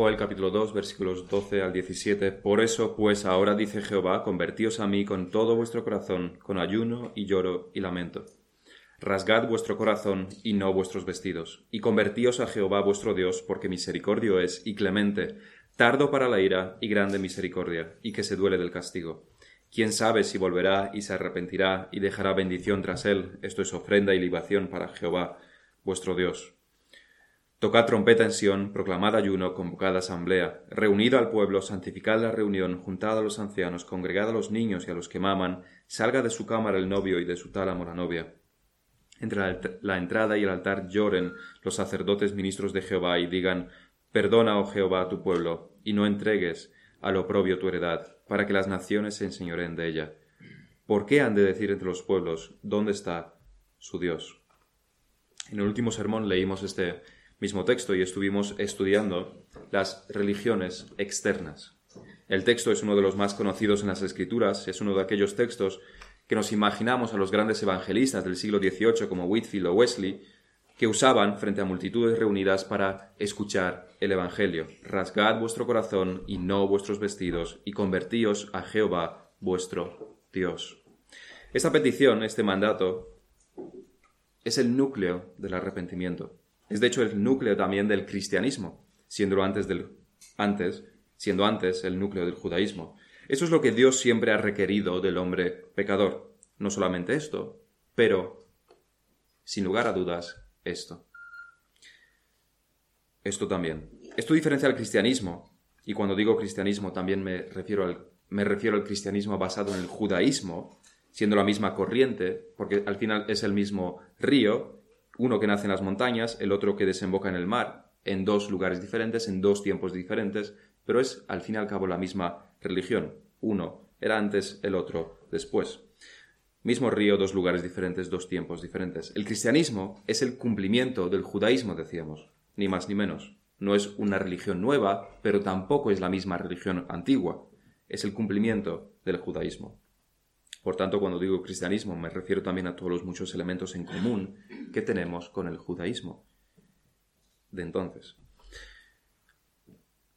Joel capítulo 2 versículos 12 al 17. Por eso, pues ahora dice Jehová, convertíos a mí con todo vuestro corazón, con ayuno y lloro y lamento. Rasgad vuestro corazón y no vuestros vestidos, y convertíos a Jehová vuestro Dios, porque misericordio es y clemente, tardo para la ira y grande misericordia, y que se duele del castigo. Quién sabe si volverá y se arrepentirá y dejará bendición tras él. Esto es ofrenda y libación para Jehová vuestro Dios. Tocad trompeta en Sión, proclamad ayuno, convocad asamblea, reunid al pueblo, santificad la reunión, juntad a los ancianos, congregad a los niños y a los que maman, salga de su cámara el novio y de su tálamo la novia. Entre la entrada y el altar lloren los sacerdotes ministros de Jehová y digan, Perdona, oh Jehová, a tu pueblo, y no entregues al oprobio tu heredad, para que las naciones se enseñoren de ella. ¿Por qué han de decir entre los pueblos, ¿dónde está su Dios? En el último sermón leímos este mismo texto y estuvimos estudiando las religiones externas. El texto es uno de los más conocidos en las Escrituras, es uno de aquellos textos que nos imaginamos a los grandes evangelistas del siglo XVIII como Whitfield o Wesley, que usaban frente a multitudes reunidas para escuchar el Evangelio. Rasgad vuestro corazón y no vuestros vestidos, y convertíos a Jehová vuestro Dios. Esta petición, este mandato, es el núcleo del arrepentimiento. Es de hecho el núcleo también del cristianismo, siendo antes, del, antes, siendo antes el núcleo del judaísmo. Eso es lo que Dios siempre ha requerido del hombre pecador. No solamente esto, pero, sin lugar a dudas, esto. Esto también. Esto diferencia al cristianismo, y cuando digo cristianismo también me refiero al, me refiero al cristianismo basado en el judaísmo, siendo la misma corriente, porque al final es el mismo río, uno que nace en las montañas, el otro que desemboca en el mar, en dos lugares diferentes, en dos tiempos diferentes, pero es al fin y al cabo la misma religión. Uno era antes, el otro después. Mismo río, dos lugares diferentes, dos tiempos diferentes. El cristianismo es el cumplimiento del judaísmo, decíamos, ni más ni menos. No es una religión nueva, pero tampoco es la misma religión antigua. Es el cumplimiento del judaísmo. Por tanto, cuando digo cristianismo me refiero también a todos los muchos elementos en común que tenemos con el judaísmo de entonces.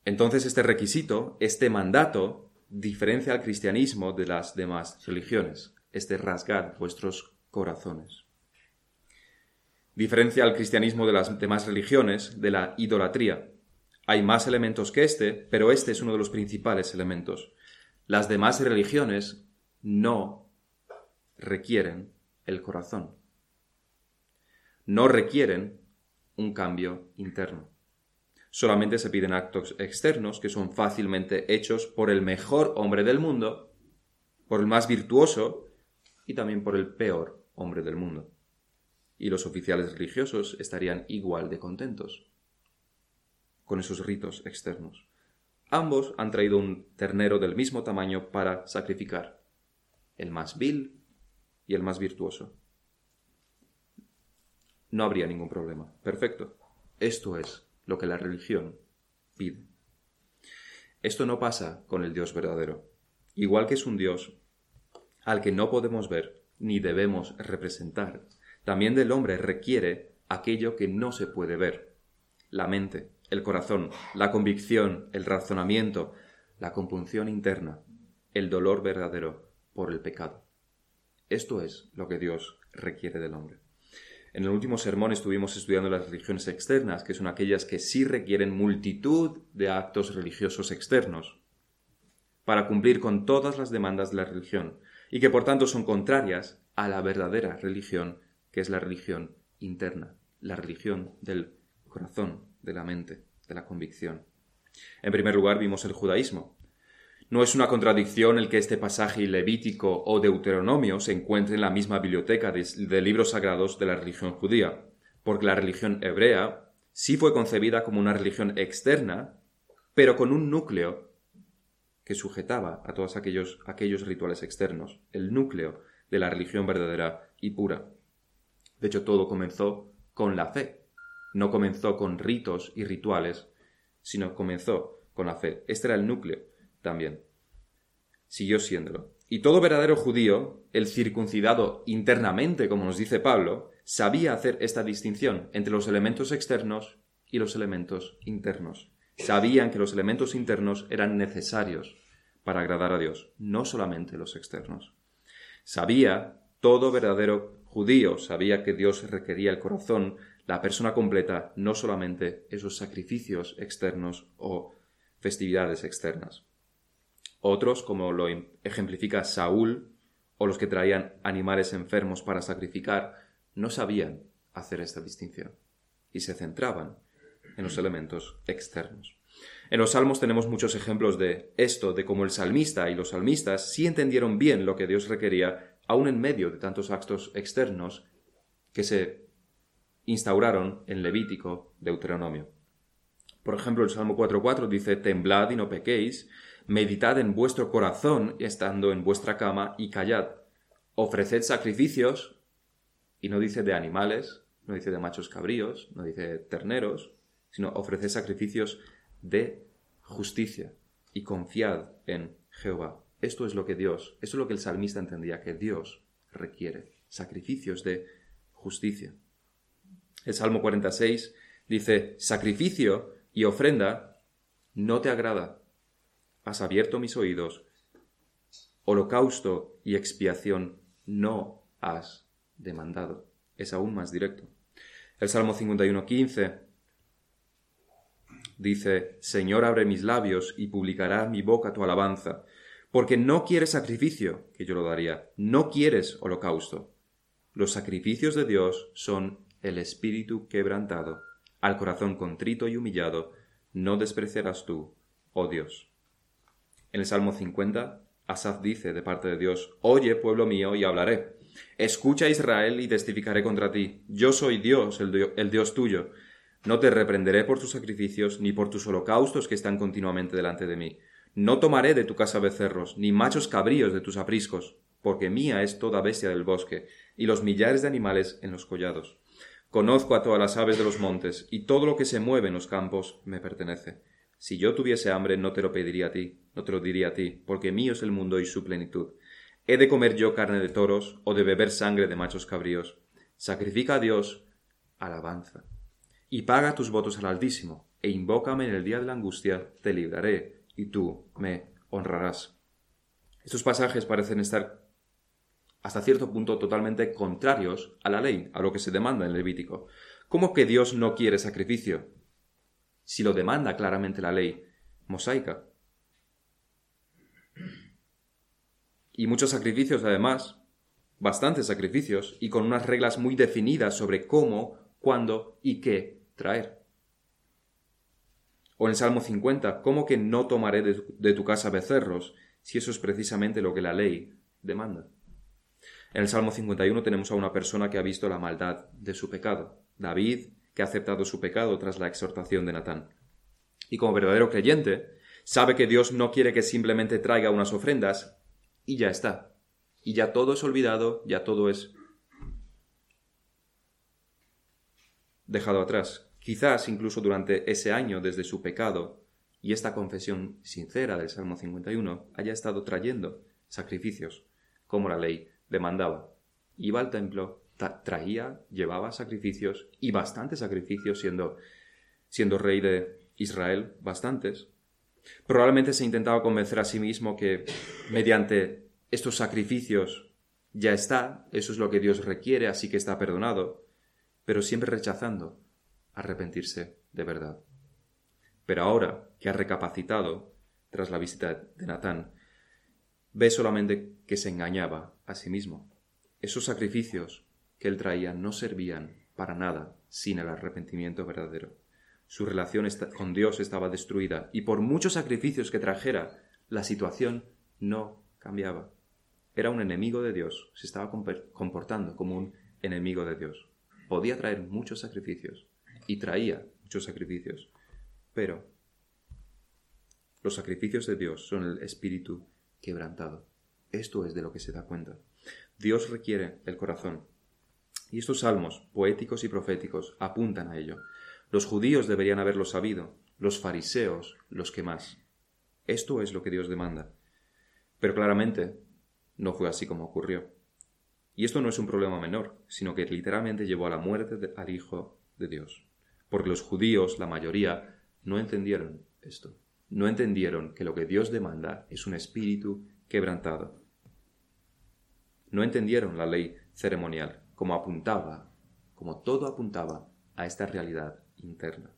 Entonces este requisito, este mandato, diferencia al cristianismo de las demás religiones, este rasgar vuestros corazones. Diferencia al cristianismo de las demás religiones de la idolatría. Hay más elementos que este, pero este es uno de los principales elementos. Las demás religiones no requieren el corazón. No requieren un cambio interno. Solamente se piden actos externos que son fácilmente hechos por el mejor hombre del mundo, por el más virtuoso y también por el peor hombre del mundo. Y los oficiales religiosos estarían igual de contentos con esos ritos externos. Ambos han traído un ternero del mismo tamaño para sacrificar el más vil y el más virtuoso. No habría ningún problema. Perfecto. Esto es lo que la religión pide. Esto no pasa con el Dios verdadero. Igual que es un Dios al que no podemos ver ni debemos representar, también del hombre requiere aquello que no se puede ver. La mente, el corazón, la convicción, el razonamiento, la compunción interna, el dolor verdadero, por el pecado. Esto es lo que Dios requiere del hombre. En el último sermón estuvimos estudiando las religiones externas, que son aquellas que sí requieren multitud de actos religiosos externos para cumplir con todas las demandas de la religión y que por tanto son contrarias a la verdadera religión, que es la religión interna, la religión del corazón, de la mente, de la convicción. En primer lugar vimos el judaísmo, no es una contradicción el que este pasaje levítico o deuteronomio se encuentre en la misma biblioteca de, libros sagrados de la religión judía, porque la religión hebrea sí fue concebida como una religión externa, pero con un núcleo que sujetaba a todos aquellos, aquellos rituales externos, el núcleo de la religión verdadera y pura. De hecho, todo comenzó con la fe. No comenzó con ritos y rituales, sino comenzó con la fe. Este era el núcleo también. Siguió siéndolo. Y todo verdadero judío, el circuncidado internamente, como nos dice Pablo, sabía hacer esta distinción entre los elementos externos y los elementos internos. Sabían que los elementos internos eran necesarios para agradar a Dios, no solamente los externos. Sabía, todo verdadero judío sabía que Dios requería el corazón, la persona completa, no solamente esos sacrificios externos o festividades externas. Otros, como lo ejemplifica Saúl, o los que traían animales enfermos para sacrificar, no sabían hacer esta distinción y se centraban en los elementos externos. En los salmos tenemos muchos ejemplos de esto, de cómo el salmista y los salmistas sí entendieron bien lo que Dios requería, aun en medio de tantos actos externos que se instauraron en Levítico, Deuteronomio. Por ejemplo, el Salmo 4.4 dice, Temblad y no pequéis, meditad en vuestro corazón estando en vuestra cama y callad. Ofreced sacrificios, y no dice de animales, no dice de machos cabríos, no dice de terneros, sino ofreced sacrificios de justicia y confiad en Jehová. Esto es lo que Dios, eso es lo que el salmista entendía que Dios requiere, sacrificios de justicia. El Salmo 46 dice, sacrificio y ofrenda no te agrada. Has abierto mis oídos. Holocausto y expiación no has demandado. Es aún más directo. El Salmo 51.15 dice, Señor, abre mis labios y publicará mi boca tu alabanza, porque no quieres sacrificio, que yo lo daría, no quieres holocausto. Los sacrificios de Dios son el espíritu quebrantado, al corazón contrito y humillado, no despreciarás tú, oh Dios. En el Salmo 50, Asaf dice de parte de Dios, Oye, pueblo mío, y hablaré. Escucha Israel y testificaré contra ti. Yo soy Dios, el, el Dios tuyo. No te reprenderé por tus sacrificios, ni por tus holocaustos que están continuamente delante de mí. No tomaré de tu casa becerros, ni machos cabríos de tus apriscos, porque mía es toda bestia del bosque, y los millares de animales en los collados. Conozco a todas las aves de los montes, y todo lo que se mueve en los campos me pertenece. Si yo tuviese hambre, no te lo pediría a ti, no te lo diría a ti, porque mío es el mundo y su plenitud. ¿He de comer yo carne de toros, o de beber sangre de machos cabríos? Sacrifica a Dios alabanza y paga tus votos al Altísimo, e invócame en el día de la angustia, te libraré, y tú me honrarás. Estos pasajes parecen estar hasta cierto punto totalmente contrarios a la ley, a lo que se demanda en Levítico. ¿Cómo que Dios no quiere sacrificio? Si lo demanda claramente la ley mosaica. Y muchos sacrificios, además, bastantes sacrificios, y con unas reglas muy definidas sobre cómo, cuándo y qué traer. O en el Salmo 50, ¿cómo que no tomaré de tu, casa becerros si eso es precisamente lo que la ley demanda? En el Salmo 51 tenemos a una persona que ha visto la maldad de su pecado, David, que ha aceptado su pecado tras la exhortación de Natán. Y como verdadero creyente, sabe que Dios no quiere que simplemente traiga unas ofrendas y ya está. Y ya todo es olvidado, ya todo es dejado atrás, quizás incluso durante ese año desde su pecado y esta confesión sincera del Salmo 51 haya estado trayendo sacrificios como la ley demandaba. Iba al templo, traía, llevaba sacrificios y bastantes sacrificios siendo, siendo rey de Israel, bastantes. Probablemente se intentaba convencer a sí mismo que mediante estos sacrificios ya está, eso es lo que Dios requiere, así que está perdonado pero siempre rechazando arrepentirse de verdad. Pero ahora que ha recapacitado tras la visita de Natán, ve solamente que se engañaba a sí mismo. Esos sacrificios que él traía no servían para nada sin el arrepentimiento verdadero. Su relación con Dios estaba destruida y por muchos sacrificios que trajera, la situación no cambiaba. Era un enemigo de Dios, se estaba comportando como un enemigo de Dios podía traer muchos sacrificios y traía muchos sacrificios, pero los sacrificios de Dios son el espíritu quebrantado. Esto es de lo que se da cuenta. Dios requiere el corazón. Y estos salmos, poéticos y proféticos, apuntan a ello. Los judíos deberían haberlo sabido, los fariseos los que más. Esto es lo que Dios demanda. Pero claramente no fue así como ocurrió. Y esto no es un problema menor, sino que literalmente llevó a la muerte al Hijo de Dios. Porque los judíos, la mayoría, no entendieron esto. No entendieron que lo que Dios demanda es un espíritu quebrantado. No entendieron la ley ceremonial como apuntaba, como todo apuntaba a esta realidad interna.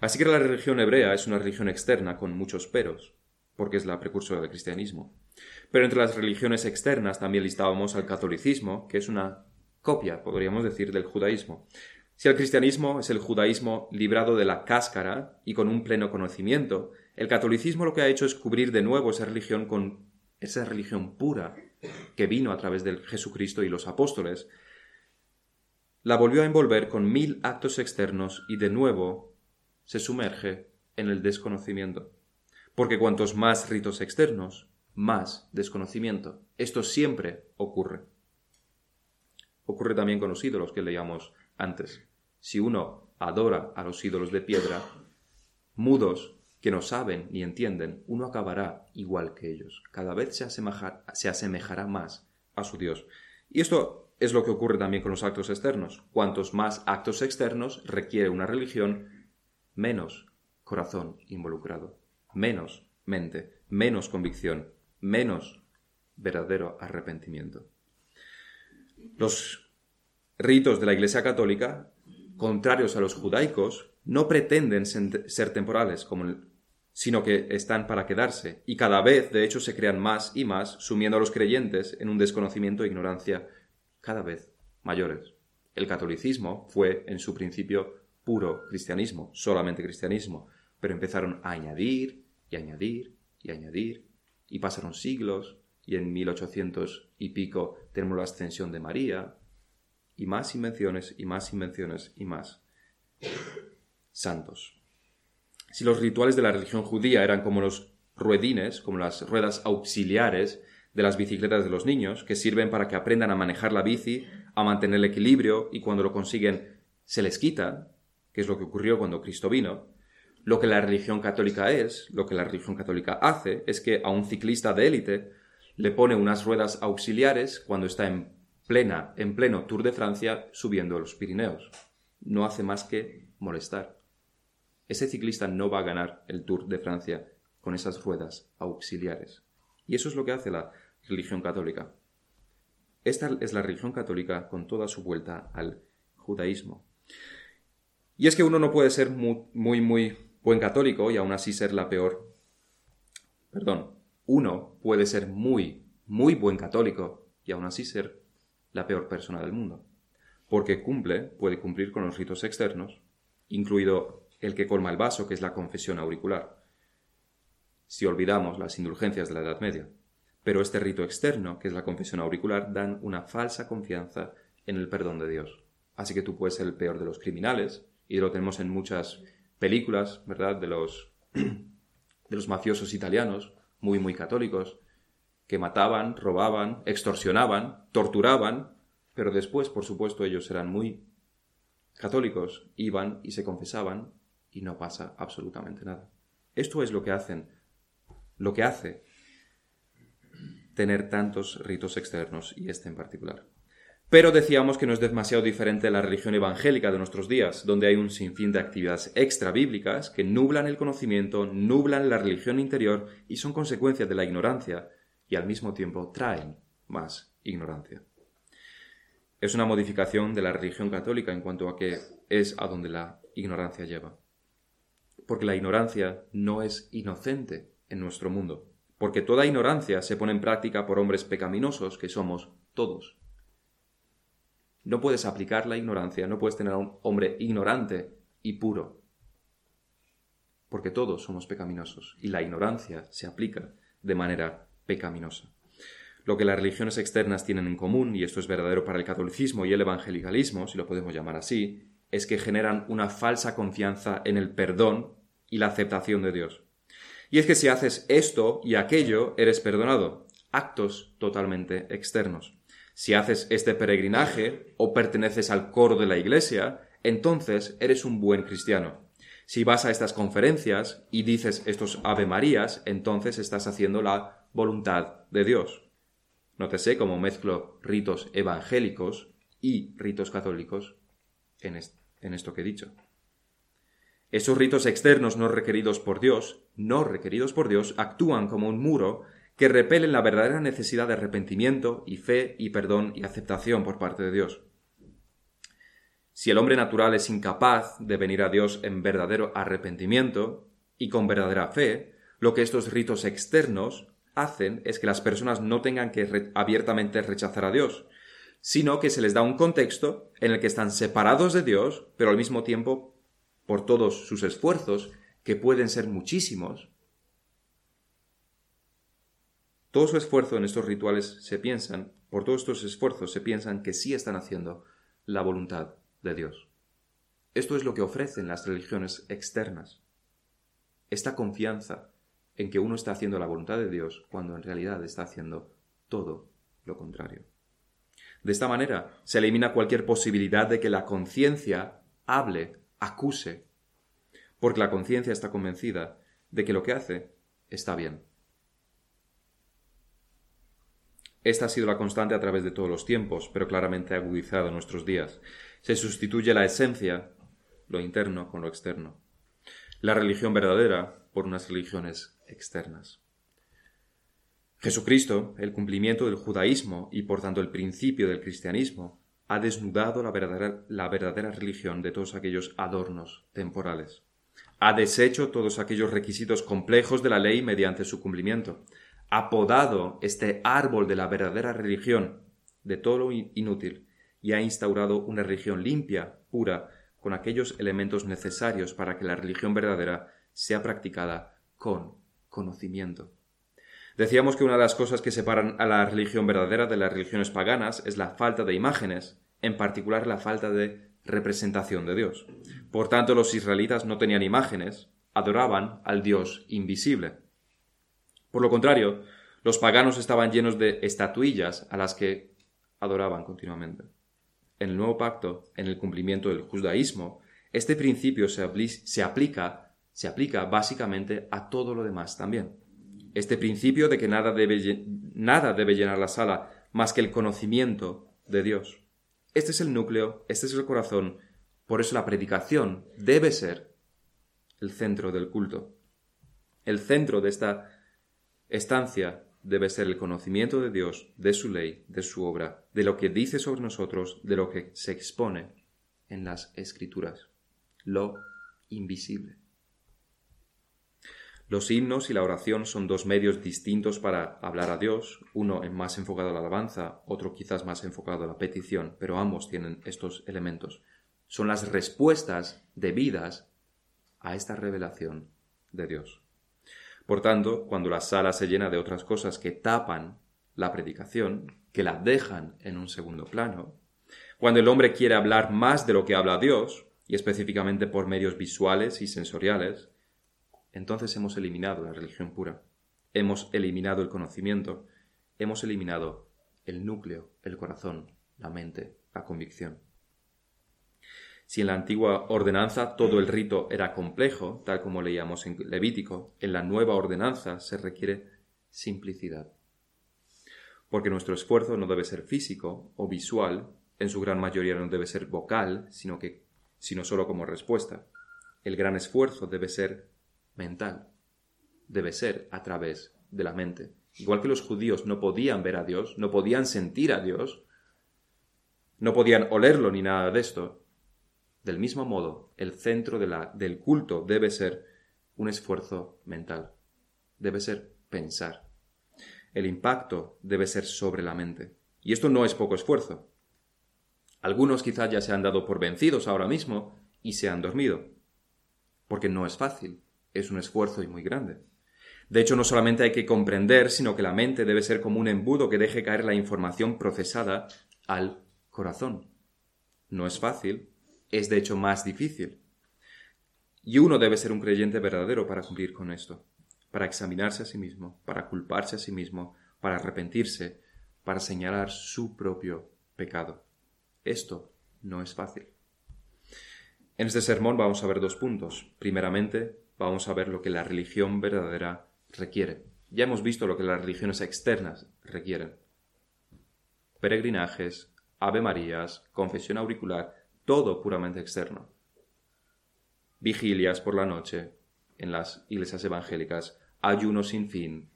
Así que la religión hebrea es una religión externa con muchos peros, porque es la precursora del cristianismo. Pero entre las religiones externas también listábamos al catolicismo, que es una copia, podríamos decir, del judaísmo. Si el cristianismo es el judaísmo librado de la cáscara y con un pleno conocimiento, el catolicismo lo que ha hecho es cubrir de nuevo esa religión con esa religión pura que vino a través de Jesucristo y los apóstoles, la volvió a envolver con mil actos externos y de nuevo se sumerge en el desconocimiento. Porque cuantos más ritos externos, más desconocimiento. Esto siempre ocurre. Ocurre también con los ídolos que leíamos antes. Si uno adora a los ídolos de piedra, mudos que no saben ni entienden, uno acabará igual que ellos. Cada vez se, se asemejará más a su Dios. Y esto es lo que ocurre también con los actos externos. Cuantos más actos externos requiere una religión, menos corazón involucrado, menos mente, menos convicción, menos verdadero arrepentimiento. Los ritos de la Iglesia Católica, contrarios a los judaicos, no pretenden ser temporales, sino que están para quedarse, y cada vez, de hecho, se crean más y más, sumiendo a los creyentes en un desconocimiento e ignorancia cada vez mayores. El catolicismo fue, en su principio, puro cristianismo, solamente cristianismo, pero empezaron a añadir y añadir y añadir y pasaron siglos, y en 1800 y pico tenemos la ascensión de María, y más invenciones, y más invenciones, y más santos. Si los rituales de la religión judía eran como los ruedines, como las ruedas auxiliares de las bicicletas de los niños, que sirven para que aprendan a manejar la bici, a mantener el equilibrio, y cuando lo consiguen se les quita, que es lo que ocurrió cuando Cristo vino, lo que la religión católica es, lo que la religión católica hace, es que a un ciclista de élite le pone unas ruedas auxiliares cuando está en plena, en pleno Tour de Francia subiendo los Pirineos. No hace más que molestar. Ese ciclista no va a ganar el Tour de Francia con esas ruedas auxiliares. Y eso es lo que hace la religión católica. Esta es la religión católica con toda su vuelta al judaísmo. Y es que uno no puede ser muy, muy, buen católico y aún así ser la peor. Perdón, uno puede ser muy, muy buen católico y aún así ser la peor persona del mundo. Porque cumple, puede cumplir con los ritos externos, incluido el que colma el vaso, que es la confesión auricular, si olvidamos las indulgencias de la Edad Media. Pero este rito externo, que es la confesión auricular, dan una falsa confianza en el perdón de Dios. Así que tú puedes ser el peor de los criminales, y lo tenemos en muchas películas, ¿verdad?, de los, de los mafiosos italianos, muy, muy católicos, que mataban, robaban, extorsionaban, torturaban, pero después, por supuesto, ellos eran muy católicos, iban y se confesaban y no pasa absolutamente nada. Esto es lo que hacen, lo que hace tener tantos ritos externos y este en particular. Pero decíamos que no es demasiado diferente la religión evangélica de nuestros días, donde hay un sinfín de actividades extra bíblicas que nublan el conocimiento, nublan la religión interior y son consecuencia de la ignorancia y al mismo tiempo traen más ignorancia. Es una modificación de la religión católica en cuanto a que es a donde la ignorancia lleva. Porque la ignorancia no es inocente en nuestro mundo, porque toda ignorancia se pone en práctica por hombres pecaminosos que somos todos. No puedes aplicar la ignorancia, no puedes tener a un hombre ignorante y puro. Porque todos somos pecaminosos y la ignorancia se aplica de manera pecaminosa. Lo que las religiones externas tienen en común, y esto es verdadero para el catolicismo y el evangelicalismo, si lo podemos llamar así, es que generan una falsa confianza en el perdón y la aceptación de Dios. Y es que si haces esto y aquello, eres perdonado. Actos totalmente externos. Si haces este peregrinaje o perteneces al coro de la iglesia, entonces eres un buen cristiano. Si vas a estas conferencias y dices estos Ave Marías, entonces estás haciendo la voluntad de Dios. Nótese cómo mezclo ritos evangélicos y ritos católicos en, en esto que he dicho. Esos ritos externos no requeridos por Dios, no requeridos por Dios, actúan como un muro que repelen la verdadera necesidad de arrepentimiento y fe y perdón y aceptación por parte de Dios. Si el hombre natural es incapaz de venir a Dios en verdadero arrepentimiento y con verdadera fe, lo que estos ritos externos hacen es que las personas no tengan que abiertamente rechazar a Dios, sino que se les da un contexto en el que están separados de Dios, pero al mismo tiempo, por todos sus esfuerzos, que pueden ser muchísimos, todo su esfuerzo en estos rituales se piensan, por todos estos esfuerzos se piensan que sí están haciendo la voluntad de Dios. Esto es lo que ofrecen las religiones externas. Esta confianza en que uno está haciendo la voluntad de Dios cuando en realidad está haciendo todo lo contrario. De esta manera se elimina cualquier posibilidad de que la conciencia hable, acuse, porque la conciencia está convencida de que lo que hace está bien. Esta ha sido la constante a través de todos los tiempos, pero claramente agudizada en nuestros días. Se sustituye la esencia, lo interno, con lo externo. La religión verdadera por unas religiones externas. Jesucristo, el cumplimiento del judaísmo y por tanto el principio del cristianismo, ha desnudado la verdadera, religión de todos aquellos adornos temporales. Ha deshecho todos aquellos requisitos complejos de la ley mediante su cumplimiento ha podado este árbol de la verdadera religión de todo lo inútil y ha instaurado una religión limpia, pura, con aquellos elementos necesarios para que la religión verdadera sea practicada con conocimiento. Decíamos que una de las cosas que separan a la religión verdadera de las religiones paganas es la falta de imágenes, en particular la falta de representación de Dios. Por tanto, los israelitas no tenían imágenes, adoraban al Dios invisible. Por lo contrario, los paganos estaban llenos de estatuillas a las que adoraban continuamente. En el nuevo pacto, en el cumplimiento del judaísmo, este principio se, aplica, se aplica básicamente a todo lo demás también. Este principio de que nada debe, nada debe llenar la sala más que el conocimiento de Dios. Este es el núcleo, este es el corazón, por eso la predicación debe ser el centro del culto. El centro de esta estancia debe ser el conocimiento de Dios, de su ley, de su obra, de lo que dice sobre nosotros, de lo que se expone en las escrituras, lo invisible. Los himnos y la oración son dos medios distintos para hablar a Dios, uno más enfocado a la alabanza, otro quizás más enfocado a la petición, pero ambos tienen estos elementos. Son las respuestas debidas a esta revelación de Dios. Por tanto, cuando la sala se llena de otras cosas que tapan la predicación, que la dejan en un segundo plano, cuando el hombre quiere hablar más de lo que habla Dios, y específicamente por medios visuales y sensoriales, entonces hemos eliminado la religión pura, hemos eliminado el conocimiento, hemos eliminado el núcleo, el corazón, la mente, la convicción. Si en la antigua ordenanza todo el rito era complejo, tal como leíamos en Levítico, en la nueva ordenanza se requiere simplicidad. Porque nuestro esfuerzo no debe ser físico o visual, en su gran mayoría no debe ser vocal, sino que sino solo como respuesta. El gran esfuerzo debe ser mental, debe ser a través de la mente. Igual que los judíos no podían ver a Dios, no podían sentir a Dios, no podían olerlo ni nada de esto, del mismo modo, el centro del culto debe ser un esfuerzo mental, debe ser pensar. El impacto debe ser sobre la mente. Y esto no es poco esfuerzo. Algunos quizás ya se han dado por vencidos ahora mismo y se han dormido. Porque no es fácil, es un esfuerzo y muy grande. De hecho, no solamente hay que comprender, sino que la mente debe ser como un embudo que deje caer la información procesada al corazón. No es fácil, es de hecho más difícil. Y uno debe ser un creyente verdadero para cumplir con esto, para examinarse a sí mismo, para culparse a sí mismo, para arrepentirse, para señalar su propio pecado. Esto no es fácil. En este sermón vamos a ver dos puntos. Primeramente, vamos a ver lo que la religión verdadera requiere. Ya hemos visto lo que las religiones externas requieren. Peregrinajes, Ave Marías, confesión auricular, todo puramente externo. vigilias por la noche en las iglesias evangélicas, ayunos sin fin,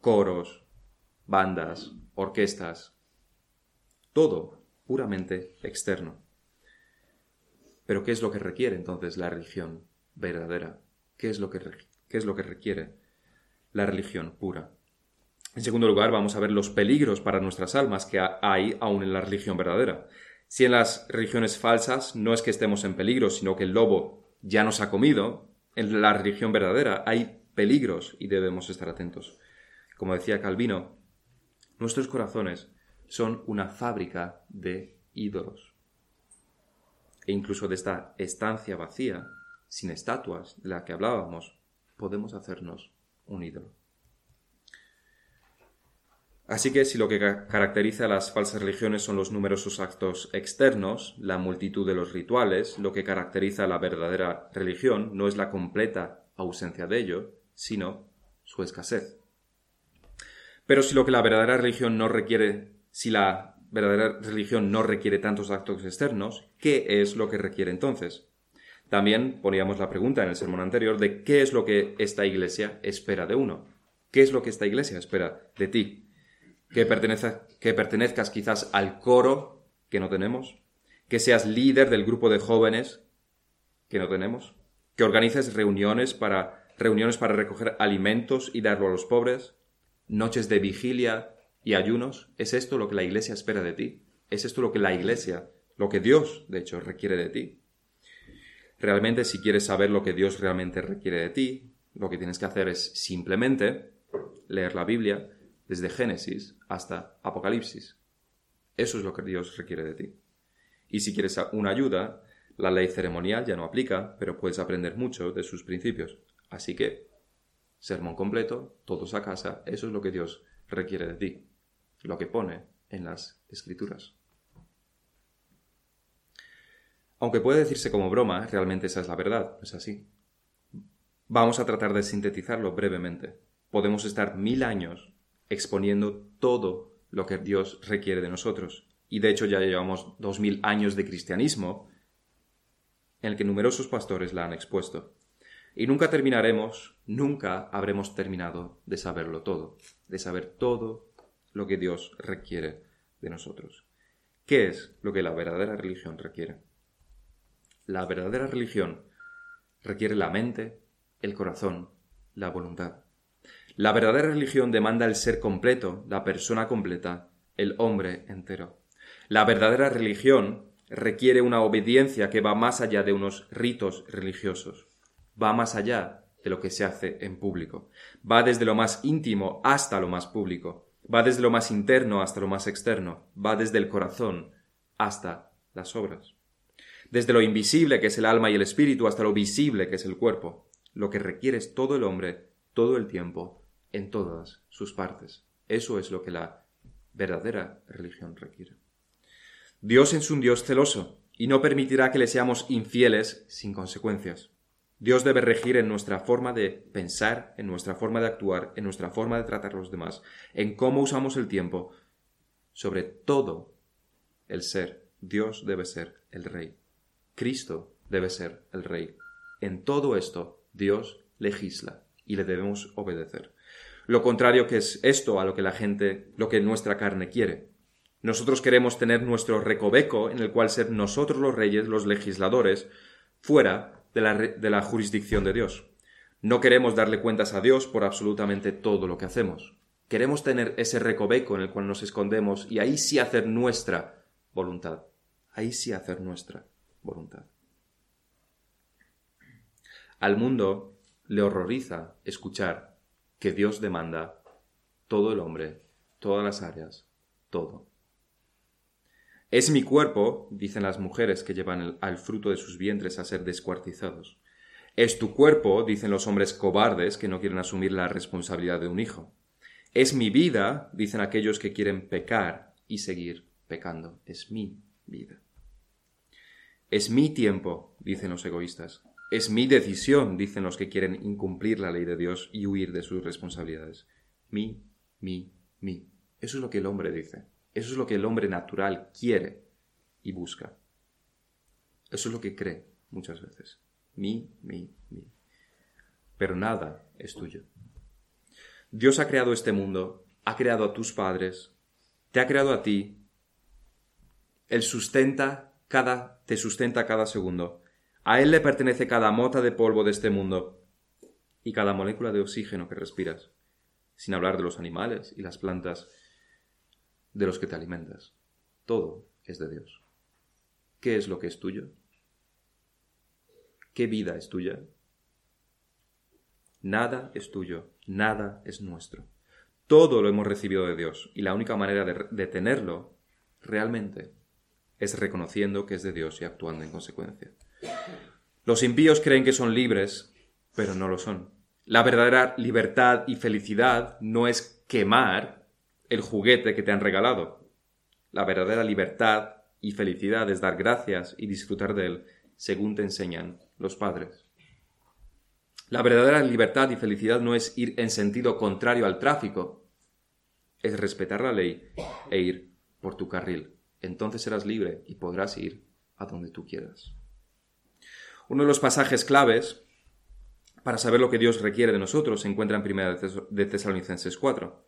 coros, bandas, orquestas, todo puramente externo. Pero ¿qué es lo que requiere entonces la religión verdadera? ¿Qué es lo que, qué es lo que requiere la religión pura? En segundo lugar, vamos a ver los peligros para nuestras almas que hay aún en la religión verdadera. Si en las religiones falsas no es que estemos en peligro, sino que el lobo ya nos ha comido, en la religión verdadera hay peligros y debemos estar atentos. Como decía Calvino, nuestros corazones son una fábrica de ídolos. E incluso de esta estancia vacía, sin estatuas de la que hablábamos, podemos hacernos un ídolo. Así que si lo que caracteriza a las falsas religiones son los numerosos actos externos, la multitud de los rituales, lo que caracteriza a la verdadera religión no es la completa ausencia de ello, sino su escasez. Pero si lo que la verdadera religión no requiere, si la verdadera religión no requiere tantos actos externos, ¿qué es lo que requiere entonces? También poníamos la pregunta en el sermón anterior de qué es lo que esta iglesia espera de uno. ¿Qué es lo que esta iglesia espera de ti? que, que pertenezcas quizás al coro que no tenemos, que seas líder del grupo de jóvenes que no tenemos, que organices reuniones para, reuniones para recoger alimentos y darlo a los pobres, noches de vigilia y ayunos. ¿Es esto lo que la Iglesia espera de ti? ¿Es esto lo que la Iglesia, lo que Dios, de hecho, requiere de ti? Realmente, si quieres saber lo que Dios realmente requiere de ti, lo que tienes que hacer es simplemente leer la Biblia, desde Génesis hasta Apocalipsis. Eso es lo que Dios requiere de ti. Y si quieres una ayuda, la ley ceremonial ya no aplica, pero puedes aprender mucho de sus principios. Así que, sermón completo, todos a casa, eso es lo que Dios requiere de ti, lo que pone en las escrituras. Aunque puede decirse como broma, realmente esa es la verdad, es así. Vamos a tratar de sintetizarlo brevemente. Podemos estar mil años exponiendo todo lo que Dios requiere de nosotros. Y de hecho ya llevamos dos mil años de cristianismo en el que numerosos pastores la han expuesto. Y nunca terminaremos, nunca habremos terminado de saberlo todo, de saber todo lo que Dios requiere de nosotros. ¿Qué es lo que la verdadera religión requiere? La verdadera religión requiere la mente, el corazón, la voluntad. La verdadera religión demanda el ser completo, la persona completa, el hombre entero. La verdadera religión requiere una obediencia que va más allá de unos ritos religiosos, va más allá de lo que se hace en público, va desde lo más íntimo hasta lo más público, va desde lo más interno hasta lo más externo, va desde el corazón hasta las obras, desde lo invisible que es el alma y el espíritu hasta lo visible que es el cuerpo. Lo que requiere es todo el hombre, todo el tiempo, en todas sus partes. Eso es lo que la verdadera religión requiere. Dios es un Dios celoso y no permitirá que le seamos infieles sin consecuencias. Dios debe regir en nuestra forma de pensar, en nuestra forma de actuar, en nuestra forma de tratar a los demás, en cómo usamos el tiempo. Sobre todo el ser, Dios debe ser el Rey. Cristo debe ser el Rey. En todo esto, Dios legisla y le debemos obedecer lo contrario que es esto a lo que la gente, lo que nuestra carne quiere. Nosotros queremos tener nuestro recoveco en el cual ser nosotros los reyes, los legisladores, fuera de la, de la jurisdicción de Dios. No queremos darle cuentas a Dios por absolutamente todo lo que hacemos. Queremos tener ese recoveco en el cual nos escondemos y ahí sí hacer nuestra voluntad. Ahí sí hacer nuestra voluntad. Al mundo le horroriza escuchar que Dios demanda todo el hombre, todas las áreas, todo. Es mi cuerpo, dicen las mujeres que llevan al fruto de sus vientres a ser descuartizados. Es tu cuerpo, dicen los hombres cobardes que no quieren asumir la responsabilidad de un hijo. Es mi vida, dicen aquellos que quieren pecar y seguir pecando. Es mi vida. Es mi tiempo, dicen los egoístas. Es mi decisión, dicen los que quieren incumplir la ley de Dios y huir de sus responsabilidades. Mi, mi, mi. Eso es lo que el hombre dice. Eso es lo que el hombre natural quiere y busca. Eso es lo que cree muchas veces. mí, mí, mí. Pero nada es tuyo. Dios ha creado este mundo, ha creado a tus padres, te ha creado a ti. Él sustenta cada, te sustenta cada segundo. A Él le pertenece cada mota de polvo de este mundo y cada molécula de oxígeno que respiras, sin hablar de los animales y las plantas de los que te alimentas. Todo es de Dios. ¿Qué es lo que es tuyo? ¿Qué vida es tuya? Nada es tuyo, nada es nuestro. Todo lo hemos recibido de Dios y la única manera de, tenerlo realmente es reconociendo que es de Dios y actuando en consecuencia. Los impíos creen que son libres, pero no lo son. La verdadera libertad y felicidad no es quemar el juguete que te han regalado. La verdadera libertad y felicidad es dar gracias y disfrutar de él según te enseñan los padres. La verdadera libertad y felicidad no es ir en sentido contrario al tráfico, es respetar la ley e ir por tu carril. Entonces serás libre y podrás ir a donde tú quieras. Uno de los pasajes claves para saber lo que Dios requiere de nosotros se encuentra en 1 de Tesalonicenses 4.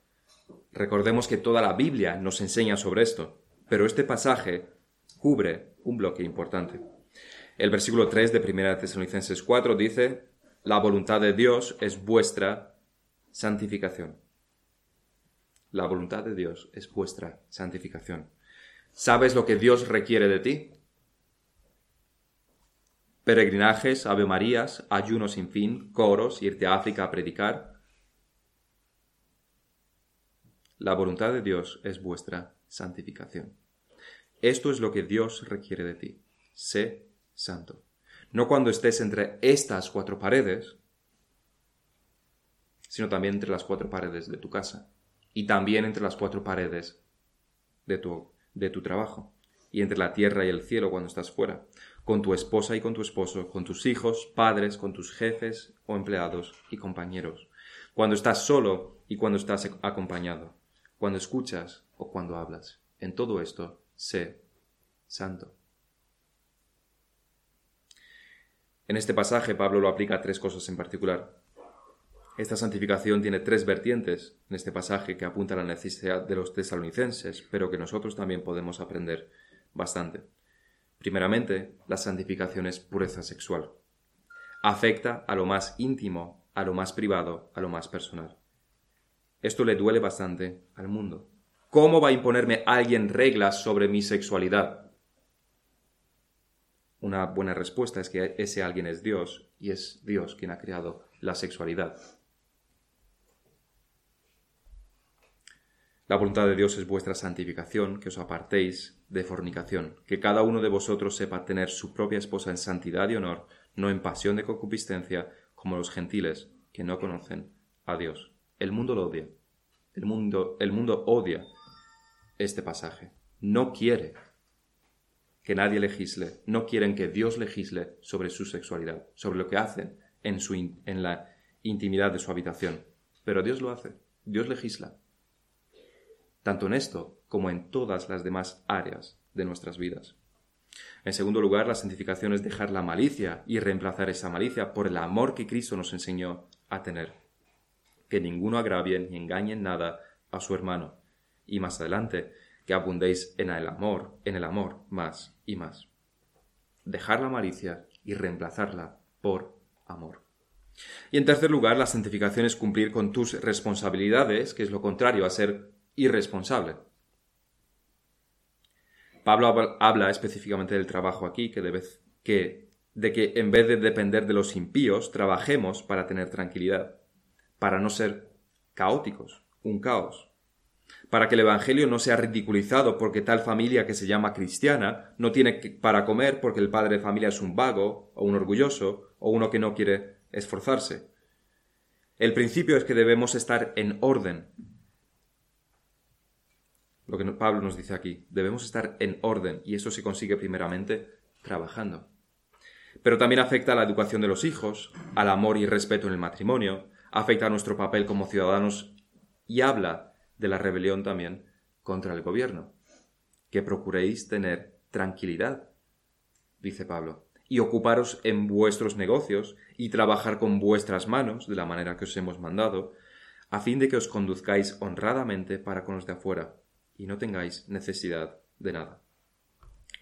Recordemos que toda la Biblia nos enseña sobre esto, pero este pasaje cubre un bloque importante. El versículo 3 de 1 de Tesalonicenses 4 dice, la voluntad de Dios es vuestra santificación. La voluntad de Dios es vuestra santificación. ¿Sabes lo que Dios requiere de ti? Peregrinajes, Ave Marías, ayunos sin fin, coros, irte a África a predicar. La voluntad de Dios es vuestra santificación. Esto es lo que Dios requiere de ti. Sé santo no cuando estés entre estas cuatro paredes, sino también entre las cuatro paredes de tu casa y también entre las cuatro paredes de tu, de tu trabajo y entre la tierra y el cielo cuando estás fuera, con tu esposa y con tu esposo, con tus hijos, padres, con tus jefes o empleados y compañeros, cuando estás solo y cuando estás acompañado, cuando escuchas o cuando hablas. En todo esto, sé santo. En este pasaje Pablo lo aplica a tres cosas en particular. Esta santificación tiene tres vertientes en este pasaje que apunta a la necesidad de los tesalonicenses, pero que nosotros también podemos aprender bastante. Primeramente, la santificación es pureza sexual. Afecta a lo más íntimo, a lo más privado, a lo más personal. Esto le duele bastante al mundo. ¿Cómo va a imponerme alguien reglas sobre mi sexualidad? Una buena respuesta es que ese alguien es Dios y es Dios quien ha creado la sexualidad. La voluntad de Dios es vuestra santificación, que os apartéis de fornicación, que cada uno de vosotros sepa tener su propia esposa en santidad y honor, no en pasión de concupiscencia, como los gentiles que no conocen a Dios. El mundo lo odia. El mundo, el mundo odia este pasaje. No quiere que nadie legisle, no quieren que Dios legisle sobre su sexualidad, sobre lo que hacen en, su en la intimidad de su habitación. Pero Dios lo hace, Dios legisla, tanto en esto como en todas las demás áreas de nuestras vidas. En segundo lugar, la santificación es dejar la malicia y reemplazar esa malicia por el amor que Cristo nos enseñó a tener. Que ninguno agravie ni engañe en nada a su hermano. Y más adelante, que abundéis en el amor, en el amor más y más. Dejar la malicia y reemplazarla por amor. Y en tercer lugar, la santificación es cumplir con tus responsabilidades, que es lo contrario a ser irresponsable. Pablo habla específicamente del trabajo aquí, que, debe, que de que en vez de depender de los impíos, trabajemos para tener tranquilidad, para no ser caóticos, un caos para que el Evangelio no sea ridiculizado porque tal familia que se llama cristiana no tiene para comer porque el padre de familia es un vago o un orgulloso o uno que no quiere esforzarse. El principio es que debemos estar en orden. Lo que Pablo nos dice aquí, debemos estar en orden y eso se consigue primeramente trabajando. Pero también afecta a la educación de los hijos, al amor y respeto en el matrimonio, afecta a nuestro papel como ciudadanos y habla de la rebelión también contra el gobierno. Que procuréis tener tranquilidad, dice Pablo, y ocuparos en vuestros negocios y trabajar con vuestras manos de la manera que os hemos mandado, a fin de que os conduzcáis honradamente para con los de afuera y no tengáis necesidad de nada.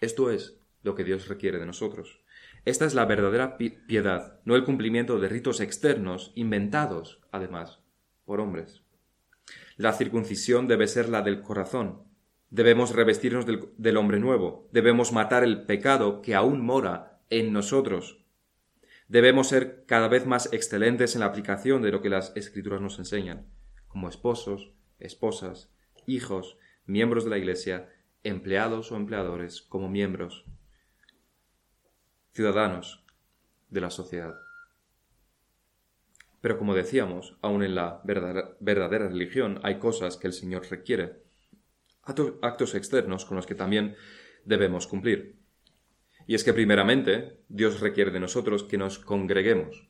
Esto es lo que Dios requiere de nosotros. Esta es la verdadera piedad, no el cumplimiento de ritos externos inventados, además, por hombres. La circuncisión debe ser la del corazón. Debemos revestirnos del, del hombre nuevo. Debemos matar el pecado que aún mora en nosotros. Debemos ser cada vez más excelentes en la aplicación de lo que las escrituras nos enseñan, como esposos, esposas, hijos, miembros de la Iglesia, empleados o empleadores, como miembros, ciudadanos de la sociedad. Pero como decíamos, aún en la verdadera, religión hay cosas que el Señor requiere, actos externos con los que también debemos cumplir. Y es que primeramente Dios requiere de nosotros que nos congreguemos.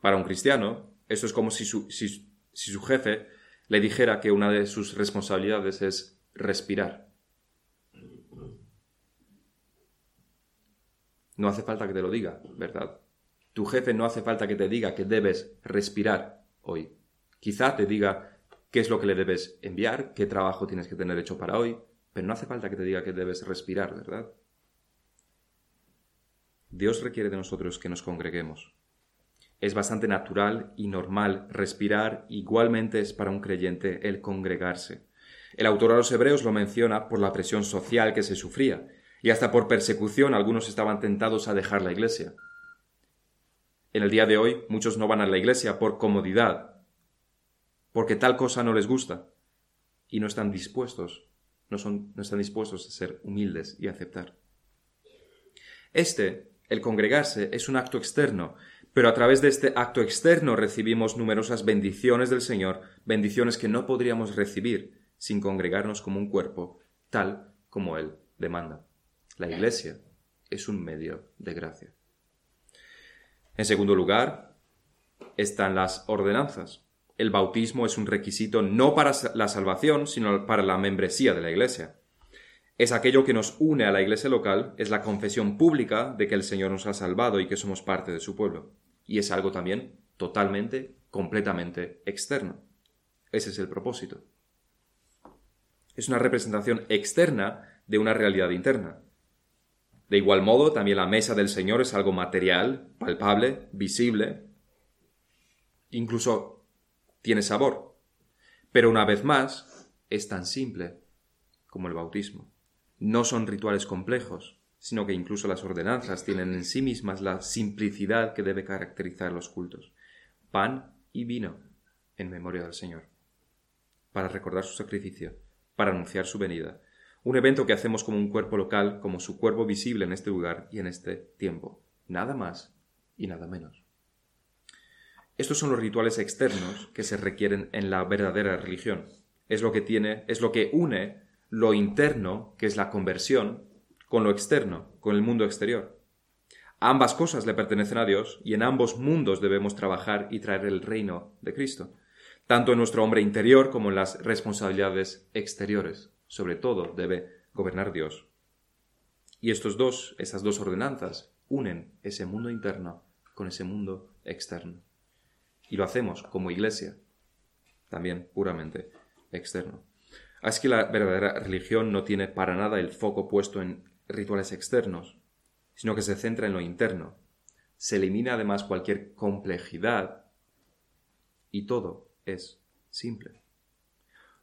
Para un cristiano, eso es como si su, si, su jefe le dijera que una de sus responsabilidades es respirar. No hace falta que te lo diga, ¿verdad? Tu jefe no hace falta que te diga que debes respirar hoy. Quizá te diga qué es lo que le debes enviar, qué trabajo tienes que tener hecho para hoy, pero no hace falta que te diga que debes respirar, ¿verdad? Dios requiere de nosotros que nos congreguemos. Es bastante natural y normal respirar, igualmente es para un creyente el congregarse. El autor a los hebreos lo menciona por la presión social que se sufría, y hasta por persecución algunos estaban tentados a dejar la iglesia. En el día de hoy muchos no van a la iglesia por comodidad, porque tal cosa no les gusta, y no están dispuestos no, son, no están dispuestos a ser humildes y aceptar. Este, el congregarse, es un acto externo, pero a través de este acto externo recibimos numerosas bendiciones del Señor, bendiciones que no podríamos recibir sin congregarnos como un cuerpo, tal como Él demanda. La Iglesia es un medio de gracia. En segundo lugar, están las ordenanzas el bautismo es un requisito no para la salvación, sino para la membresía de la Iglesia. Es aquello que nos une a la Iglesia local, es la confesión pública de que el Señor nos ha salvado y que somos parte de su pueblo. Y es algo también totalmente, completamente externo. Ese es el propósito. Es una representación externa de una realidad interna. De igual modo, también la mesa del Señor es algo material, palpable, visible, incluso tiene sabor. Pero una vez más, es tan simple como el bautismo. No son rituales complejos, sino que incluso las ordenanzas tienen en sí mismas la simplicidad que debe caracterizar los cultos. Pan y vino en memoria del Señor, para recordar su sacrificio, para anunciar su venida. Un evento que hacemos como un cuerpo local, como su cuerpo visible en este lugar y en este tiempo. Nada más y nada menos. Estos son los rituales externos que se requieren en la verdadera religión. Es lo que tiene, es lo que une lo interno, que es la conversión, con lo externo, con el mundo exterior. Ambas cosas le pertenecen a Dios y en ambos mundos debemos trabajar y traer el reino de Cristo, tanto en nuestro hombre interior como en las responsabilidades exteriores. Sobre todo debe gobernar Dios. Y estos dos, esas dos ordenanzas, unen ese mundo interno con ese mundo externo. Y lo hacemos como iglesia, también puramente externo. Así que la verdadera religión no tiene para nada el foco puesto en rituales externos, sino que se centra en lo interno. Se elimina además cualquier complejidad y todo es simple.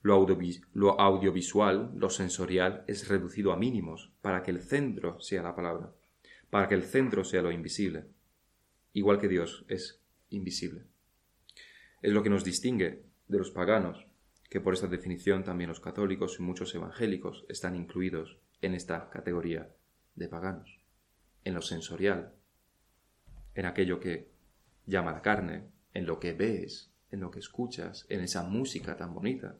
Lo, audiovisual, lo sensorial, es reducido a mínimos para que el centro sea la palabra, para que el centro sea lo invisible, igual que Dios es invisible. Es lo que nos distingue de los paganos, que por esta definición también los católicos y muchos evangélicos están incluidos en esta categoría de paganos, en lo sensorial, en aquello que llama la carne, en lo que ves, en lo que escuchas, en esa música tan bonita.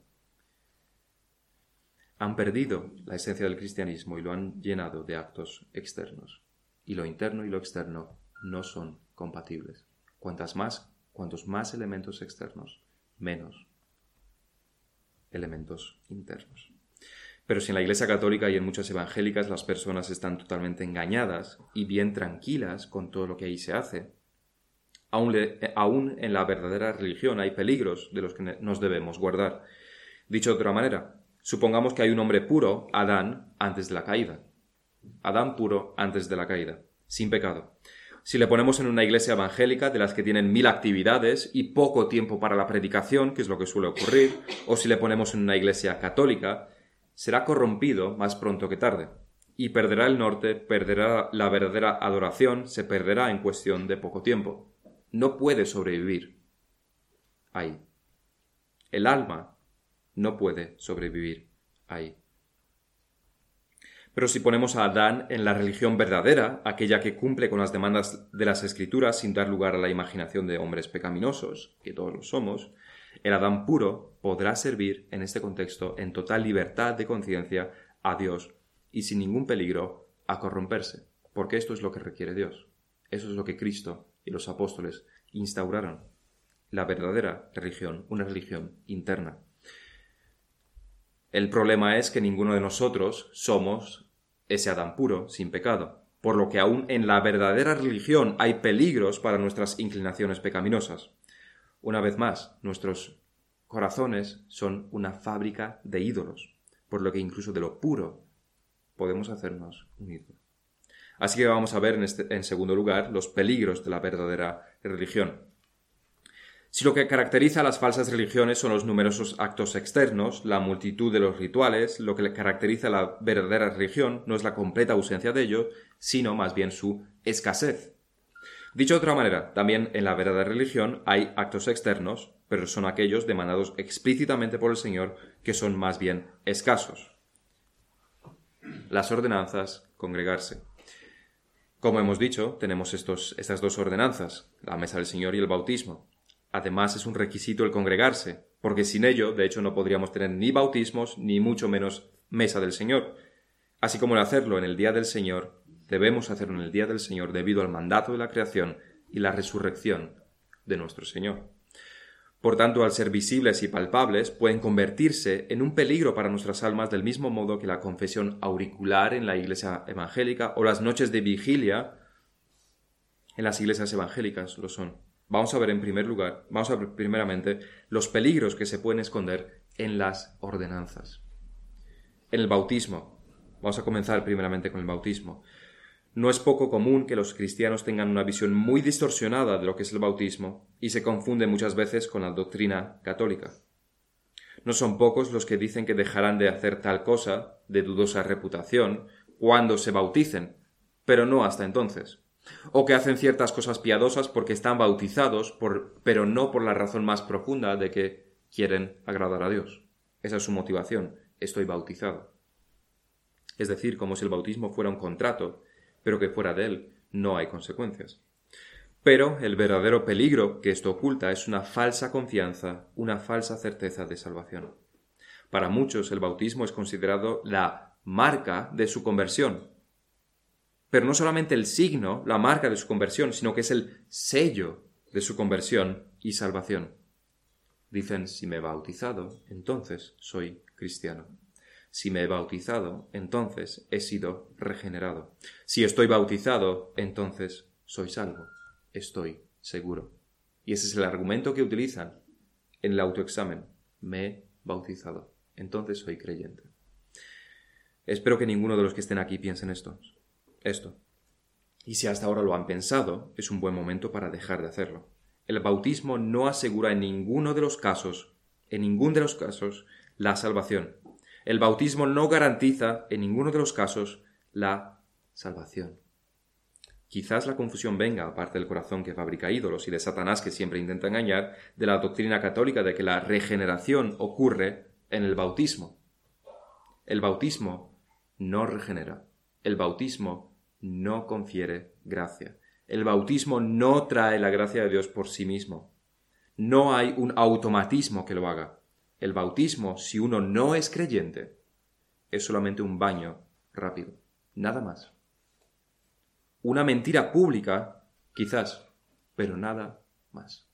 Han perdido la esencia del cristianismo y lo han llenado de actos externos. Y lo interno y lo externo no son compatibles. Cuantas más Cuantos más elementos externos, menos elementos internos. Pero si en la Iglesia Católica y en muchas evangélicas las personas están totalmente engañadas y bien tranquilas con todo lo que ahí se hace, aún, aún en la verdadera religión hay peligros de los que nos debemos guardar. Dicho de otra manera, supongamos que hay un hombre puro, Adán, antes de la caída. Adán puro antes de la caída, sin pecado. Si le ponemos en una iglesia evangélica de las que tienen mil actividades y poco tiempo para la predicación, que es lo que suele ocurrir, o si le ponemos en una iglesia católica, será corrompido más pronto que tarde, y perderá el norte, perderá la verdadera adoración, se perderá en cuestión de poco tiempo. No puede sobrevivir ahí. El alma no puede sobrevivir ahí. Pero si ponemos a Adán en la religión verdadera, aquella que cumple con las demandas de las escrituras sin dar lugar a la imaginación de hombres pecaminosos, que todos lo somos, el Adán puro podrá servir en este contexto en total libertad de conciencia a Dios y sin ningún peligro a corromperse, porque esto es lo que requiere Dios. Eso es lo que Cristo y los apóstoles instauraron. La verdadera religión, una religión interna. El problema es que ninguno de nosotros somos ese Adán puro, sin pecado, por lo que aún en la verdadera religión hay peligros para nuestras inclinaciones pecaminosas. Una vez más, nuestros corazones son una fábrica de ídolos, por lo que incluso de lo puro podemos hacernos un ídolo. Así que vamos a ver en, este, en segundo lugar los peligros de la verdadera religión. Si lo que caracteriza a las falsas religiones son los numerosos actos externos, la multitud de los rituales, lo que caracteriza a la verdadera religión no es la completa ausencia de ello, sino más bien su escasez. Dicho de otra manera, también en la verdadera religión hay actos externos, pero son aquellos demandados explícitamente por el Señor que son más bien escasos. Las ordenanzas, congregarse. Como hemos dicho, tenemos estos, estas dos ordenanzas, la mesa del Señor y el bautismo. Además es un requisito el congregarse, porque sin ello, de hecho, no podríamos tener ni bautismos, ni mucho menos mesa del Señor. Así como el hacerlo en el día del Señor, debemos hacerlo en el día del Señor debido al mandato de la creación y la resurrección de nuestro Señor. Por tanto, al ser visibles y palpables, pueden convertirse en un peligro para nuestras almas del mismo modo que la confesión auricular en la iglesia evangélica o las noches de vigilia en las iglesias evangélicas lo son. Vamos a ver en primer lugar, vamos a ver primeramente los peligros que se pueden esconder en las ordenanzas. En el bautismo. Vamos a comenzar primeramente con el bautismo. No es poco común que los cristianos tengan una visión muy distorsionada de lo que es el bautismo y se confunde muchas veces con la doctrina católica. No son pocos los que dicen que dejarán de hacer tal cosa, de dudosa reputación, cuando se bauticen, pero no hasta entonces o que hacen ciertas cosas piadosas porque están bautizados, pero no por la razón más profunda de que quieren agradar a Dios. Esa es su motivación. Estoy bautizado. Es decir, como si el bautismo fuera un contrato, pero que fuera de él no hay consecuencias. Pero el verdadero peligro que esto oculta es una falsa confianza, una falsa certeza de salvación. Para muchos el bautismo es considerado la marca de su conversión, pero no solamente el signo, la marca de su conversión, sino que es el sello de su conversión y salvación. Dicen, si me he bautizado, entonces soy cristiano. Si me he bautizado, entonces he sido regenerado. Si estoy bautizado, entonces soy salvo. Estoy seguro. Y ese es el argumento que utilizan en el autoexamen. Me he bautizado. Entonces soy creyente. Espero que ninguno de los que estén aquí piensen esto esto. Y si hasta ahora lo han pensado, es un buen momento para dejar de hacerlo. El bautismo no asegura en ninguno de los casos, en ningún de los casos, la salvación. El bautismo no garantiza en ninguno de los casos la salvación. Quizás la confusión venga, aparte del corazón que fabrica ídolos y de Satanás que siempre intenta engañar, de la doctrina católica de que la regeneración ocurre en el bautismo. El bautismo no regenera. El bautismo no confiere gracia. El bautismo no trae la gracia de Dios por sí mismo. No hay un automatismo que lo haga. El bautismo, si uno no es creyente, es solamente un baño rápido. Nada más. Una mentira pública, quizás, pero nada más.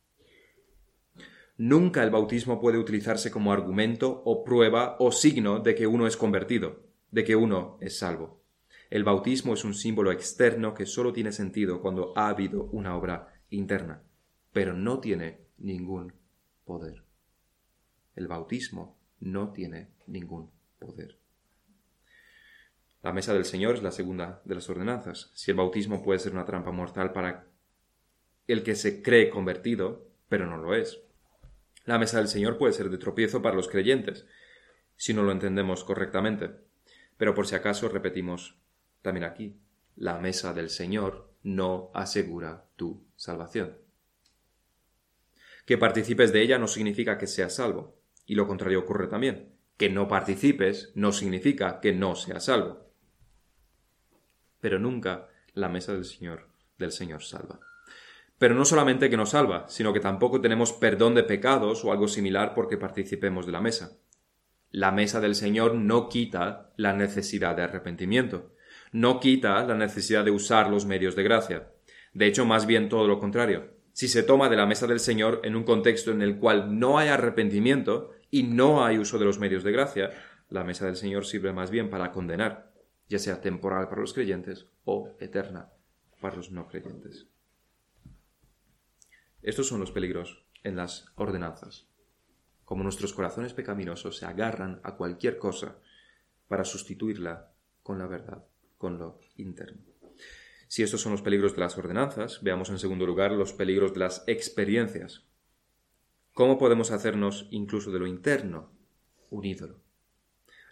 Nunca el bautismo puede utilizarse como argumento o prueba o signo de que uno es convertido, de que uno es salvo. El bautismo es un símbolo externo que solo tiene sentido cuando ha habido una obra interna, pero no tiene ningún poder. El bautismo no tiene ningún poder. La mesa del Señor es la segunda de las ordenanzas. Si el bautismo puede ser una trampa mortal para el que se cree convertido, pero no lo es. La mesa del Señor puede ser de tropiezo para los creyentes, si no lo entendemos correctamente. Pero por si acaso repetimos también aquí, la mesa del Señor no asegura tu salvación. Que participes de ella no significa que seas salvo, y lo contrario ocurre también. Que no participes no significa que no seas salvo pero nunca la mesa del Señor del Señor salva. Pero no solamente que nos salva, sino que tampoco tenemos perdón de pecados o algo similar porque participemos de la mesa. La mesa del Señor no quita la necesidad de arrepentimiento, no quita la necesidad de usar los medios de gracia. De hecho, más bien todo lo contrario. Si se toma de la mesa del Señor en un contexto en el cual no hay arrepentimiento y no hay uso de los medios de gracia, la mesa del Señor sirve más bien para condenar ya sea temporal para los creyentes o eterna para los no creyentes. Estos son los peligros en las ordenanzas. Como nuestros corazones pecaminosos se agarran a cualquier cosa para sustituirla con la verdad, con lo interno. Si estos son los peligros de las ordenanzas, veamos en segundo lugar los peligros de las experiencias. ¿Cómo podemos hacernos incluso de lo interno un ídolo?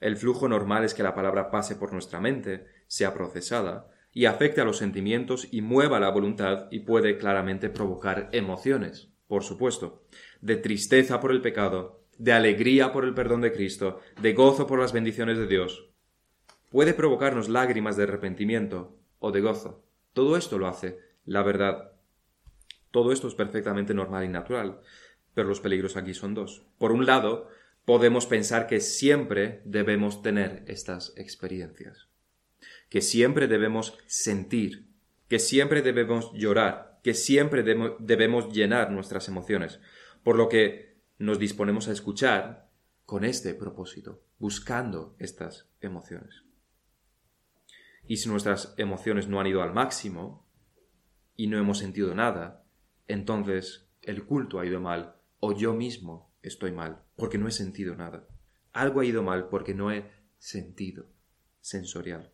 El flujo normal es que la palabra pase por nuestra mente, sea procesada, y afecte a los sentimientos y mueva la voluntad y puede claramente provocar emociones, por supuesto, de tristeza por el pecado, de alegría por el perdón de Cristo, de gozo por las bendiciones de Dios. Puede provocarnos lágrimas de arrepentimiento o de gozo. Todo esto lo hace la verdad. Todo esto es perfectamente normal y natural, pero los peligros aquí son dos. Por un lado, podemos pensar que siempre debemos tener estas experiencias, que siempre debemos sentir, que siempre debemos llorar, que siempre debemos llenar nuestras emociones, por lo que nos disponemos a escuchar con este propósito, buscando estas emociones. Y si nuestras emociones no han ido al máximo y no hemos sentido nada, entonces el culto ha ido mal o yo mismo estoy mal, porque no he sentido nada. Algo ha ido mal porque no he sentido sensorial.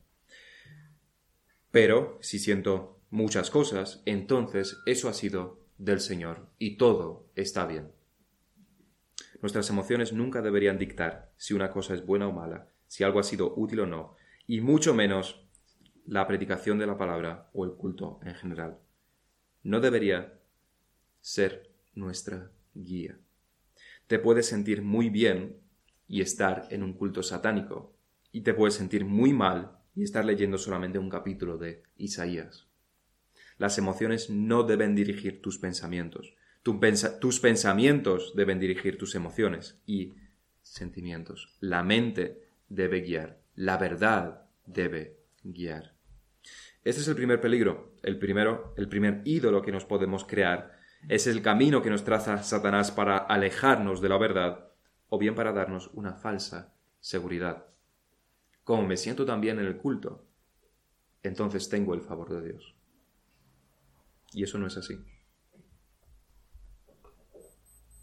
Pero si siento muchas cosas, entonces eso ha sido del Señor y todo está bien. Nuestras emociones nunca deberían dictar si una cosa es buena o mala, si algo ha sido útil o no, y mucho menos la predicación de la palabra o el culto en general. No debería ser nuestra guía te puedes sentir muy bien y estar en un culto satánico, y te puedes sentir muy mal y estar leyendo solamente un capítulo de Isaías. Las emociones no deben dirigir tus pensamientos. tus pensamientos deben dirigir tus emociones y sentimientos. La mente debe guiar. La verdad debe guiar. Este es el primer peligro, el primero, el primer ídolo que nos podemos crear es el camino que nos traza Satanás para alejarnos de la verdad o bien para darnos una falsa seguridad. Como me siento también en el culto, entonces tengo el favor de Dios. Y eso no es así.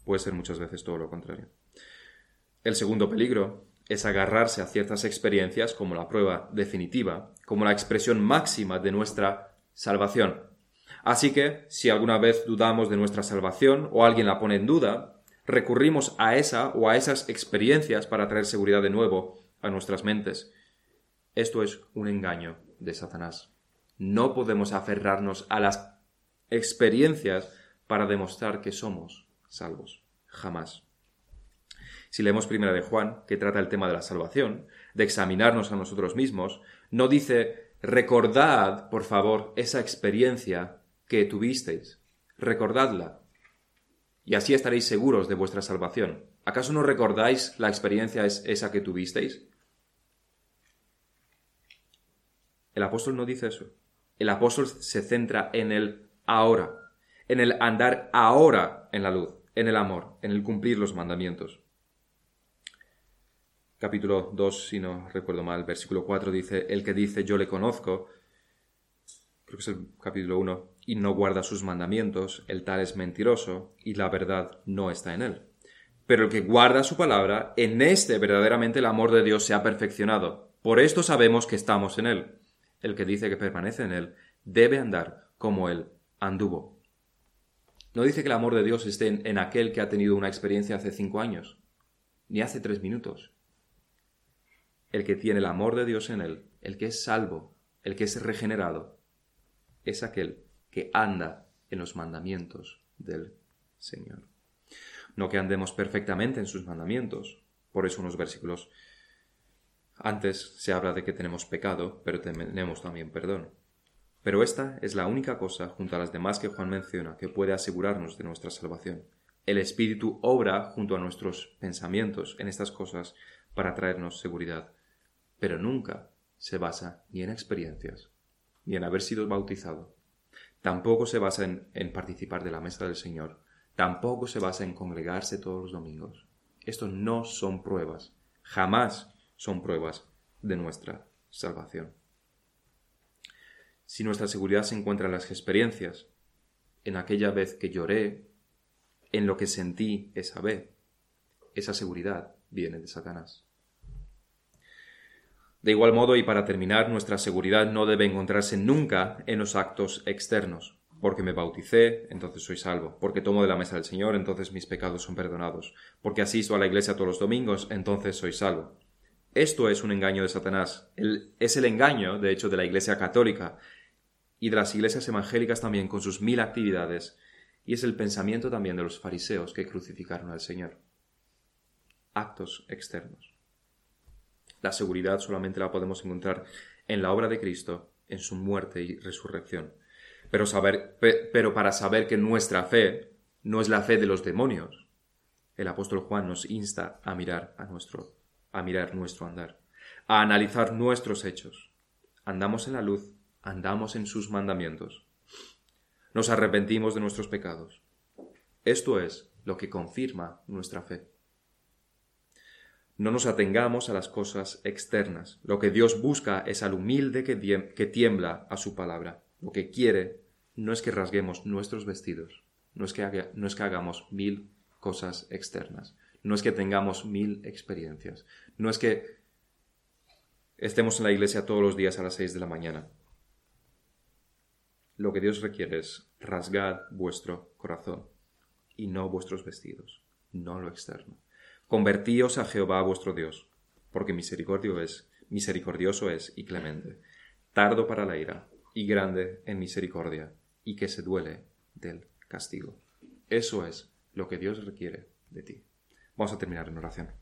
Puede ser muchas veces todo lo contrario. El segundo peligro es agarrarse a ciertas experiencias como la prueba definitiva, como la expresión máxima de nuestra salvación. Así que, si alguna vez dudamos de nuestra salvación o alguien la pone en duda, recurrimos a esa o a esas experiencias para traer seguridad de nuevo a nuestras mentes. Esto es un engaño de Satanás. No podemos aferrarnos a las experiencias para demostrar que somos salvos. Jamás. Si leemos primera de Juan, que trata el tema de la salvación, de examinarnos a nosotros mismos, no dice recordad, por favor, esa experiencia que tuvisteis. Recordadla. Y así estaréis seguros de vuestra salvación. ¿Acaso no recordáis la experiencia esa que tuvisteis? El apóstol no dice eso. El apóstol se centra en el ahora, en el andar ahora en la luz. en el amor, en el cumplir los mandamientos. Capítulo 2, si no recuerdo mal, versículo 4 dice, el que dice yo le conozco, creo que es el capítulo 1, y no guarda sus mandamientos, el tal es mentiroso y la verdad no está en él. Pero el que guarda su palabra, en este verdaderamente el amor de Dios se ha perfeccionado. Por esto sabemos que estamos en él. El que dice que permanece en él debe andar como él anduvo. No dice que el amor de Dios esté en, en aquel que ha tenido una experiencia hace cinco años, ni hace tres minutos. El que tiene el amor de Dios en él, el que es salvo, el que es regenerado, es aquel que anda en los mandamientos del Señor. No que andemos perfectamente en sus mandamientos. Por eso unos versículos antes se habla de que tenemos pecado, pero tenemos también perdón. Pero esta es la única cosa, junto a las demás que Juan menciona, que puede asegurarnos de nuestra salvación. El Espíritu obra junto a nuestros pensamientos en estas cosas para traernos seguridad, pero nunca se basa ni en experiencias, ni en haber sido bautizado. Tampoco se basa en, participar de la mesa del Señor, tampoco se basa en congregarse todos los domingos. Estos no son pruebas, jamás son pruebas de nuestra salvación. Si nuestra seguridad se encuentra en las experiencias, en aquella vez que lloré, en lo que sentí esa vez, esa seguridad viene de Satanás. De igual modo, y para terminar, nuestra seguridad no debe encontrarse nunca en los actos externos, porque me bauticé, entonces soy salvo. Porque tomo de la mesa del Señor, entonces mis pecados son perdonados. Porque asisto a la iglesia todos los domingos, entonces soy salvo. Esto es un engaño de Satanás. es el engaño, de hecho, de la iglesia católica y de las iglesias evangélicas también con sus mil actividades. Y es el pensamiento también de los fariseos que crucificaron al Señor. Actos externos. La seguridad solamente la podemos encontrar en la obra de Cristo, en su muerte y resurrección. Pero, saber, pero para saber que nuestra fe no es la fe de los demonios, el apóstol Juan nos insta a mirar a nuestro, a mirar nuestro andar, a analizar nuestros hechos. Andamos en la luz, andamos en sus mandamientos. Nos arrepentimos de nuestros pecados. Esto es lo que confirma nuestra fe. No nos atengamos a las cosas externas. Lo que Dios busca es al humilde que, tiembla a su palabra. Lo que quiere no es que rasguemos nuestros vestidos, no es que, no es que hagamos mil cosas externas, no es que tengamos mil experiencias, no es que estemos en la iglesia todos los días a las seis de la mañana. Lo que Dios requiere es rasgad vuestro corazón y no vuestros vestidos, no lo externo. Convertíos a Jehová vuestro Dios, porque misericordio es, misericordioso es y clemente, tardo para la ira y grande en misericordia y que se duele del castigo. Eso es lo que Dios requiere de ti. Vamos a terminar en oración.